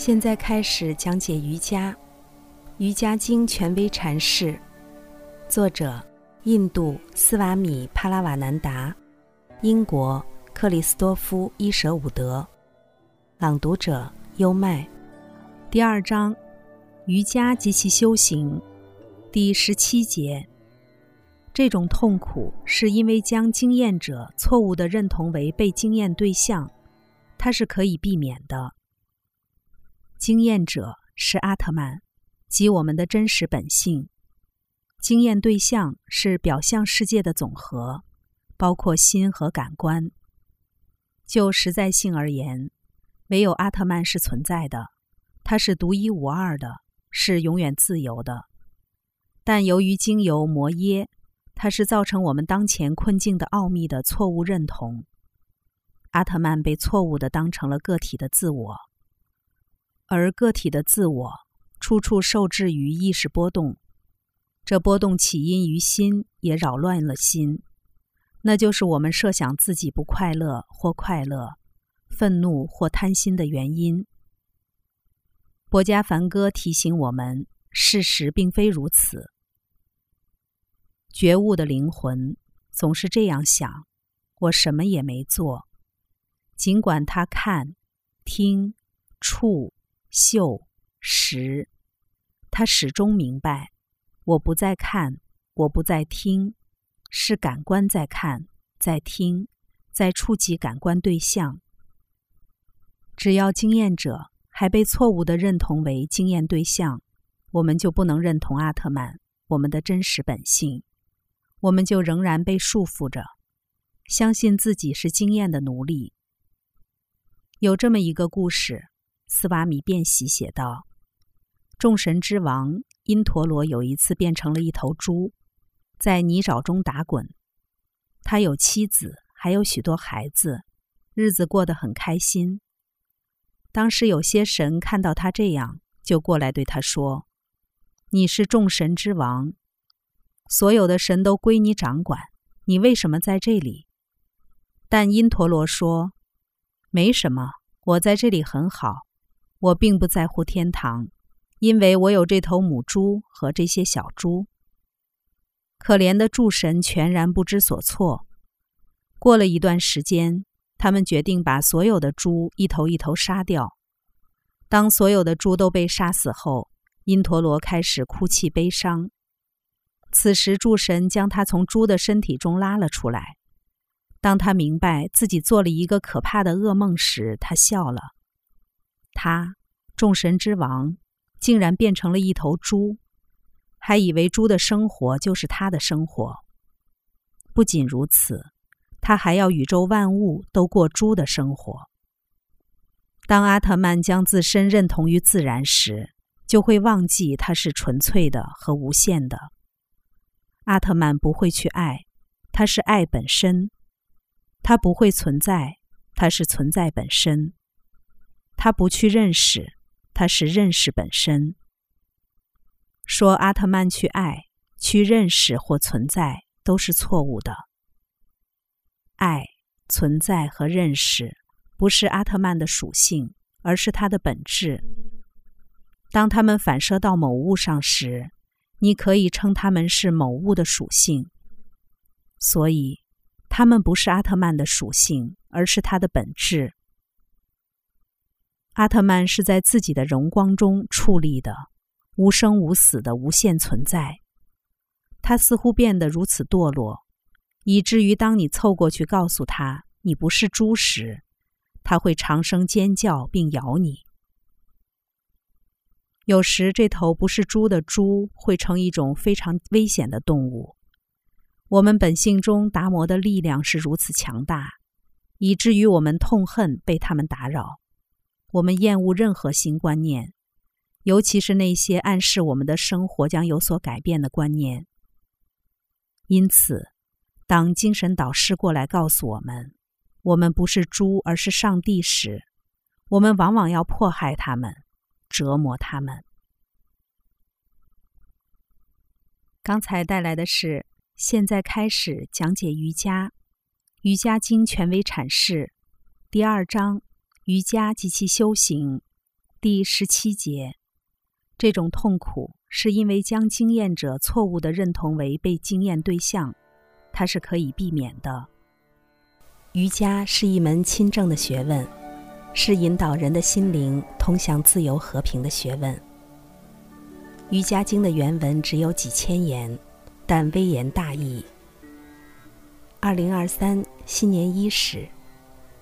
现在开始讲解瑜伽，《瑜伽经》权威阐释，作者印度斯瓦米帕拉瓦南达，英国克里斯多夫伊舍伍德，朗读者优麦。第二章，瑜伽及其修行，第十七节。这种痛苦是因为将经验者错误的认同为被经验对象，它是可以避免的。经验者是阿特曼，即我们的真实本性；经验对象是表象世界的总和，包括心和感官。就实在性而言，唯有阿特曼是存在的，它是独一无二的，是永远自由的。但由于经由摩耶。它是造成我们当前困境的奥秘的错误认同。阿特曼被错误的当成了个体的自我，而个体的自我处处受制于意识波动，这波动起因于心，也扰乱了心。那就是我们设想自己不快乐或快乐、愤怒或贪心的原因。博加梵歌提醒我们，事实并非如此。觉悟的灵魂总是这样想：我什么也没做，尽管他看、听、触、嗅、识，他始终明白，我不在看，我不在听，是感官在看、在听、在触及感官对象。只要经验者还被错误的认同为经验对象，我们就不能认同阿特曼，我们的真实本性。我们就仍然被束缚着，相信自己是经验的奴隶。有这么一个故事，斯瓦米便喜写道：众神之王因陀罗有一次变成了一头猪，在泥沼中打滚。他有妻子，还有许多孩子，日子过得很开心。当时有些神看到他这样，就过来对他说：“你是众神之王。”所有的神都归你掌管，你为什么在这里？但因陀罗说：“没什么，我在这里很好，我并不在乎天堂，因为我有这头母猪和这些小猪。”可怜的诸神全然不知所措。过了一段时间，他们决定把所有的猪一头一头杀掉。当所有的猪都被杀死后，因陀罗开始哭泣悲伤。此时，诸神将他从猪的身体中拉了出来。当他明白自己做了一个可怕的噩梦时，他笑了。他，众神之王，竟然变成了一头猪，还以为猪的生活就是他的生活。不仅如此，他还要宇宙万物都过猪的生活。当阿特曼将自身认同于自然时，就会忘记它是纯粹的和无限的。阿特曼不会去爱，他是爱本身；他不会存在，他是存在本身；他不去认识，他是认识本身。说阿特曼去爱、去认识或存在都是错误的。爱、存在和认识不是阿特曼的属性，而是它的本质。当它们反射到某物上时，你可以称它们是某物的属性，所以它们不是阿特曼的属性，而是它的本质。阿特曼是在自己的荣光中矗立的，无生无死的无限存在。他似乎变得如此堕落，以至于当你凑过去告诉他你不是猪时，他会长声尖叫并咬你。有时，这头不是猪的猪会成一种非常危险的动物。我们本性中达摩的力量是如此强大，以至于我们痛恨被他们打扰。我们厌恶任何新观念，尤其是那些暗示我们的生活将有所改变的观念。因此，当精神导师过来告诉我们我们不是猪，而是上帝时，我们往往要迫害他们。折磨他们。刚才带来的是，现在开始讲解瑜伽，《瑜伽经》权威阐释第二章：瑜伽及其修行，第十七节，这种痛苦是因为将经验者错误的认同为被经验对象，它是可以避免的。瑜伽是一门亲政的学问，是引导人的心灵通向自由和平的学问。瑜伽经的原文只有几千言，但微言大义。二零二三新年伊始，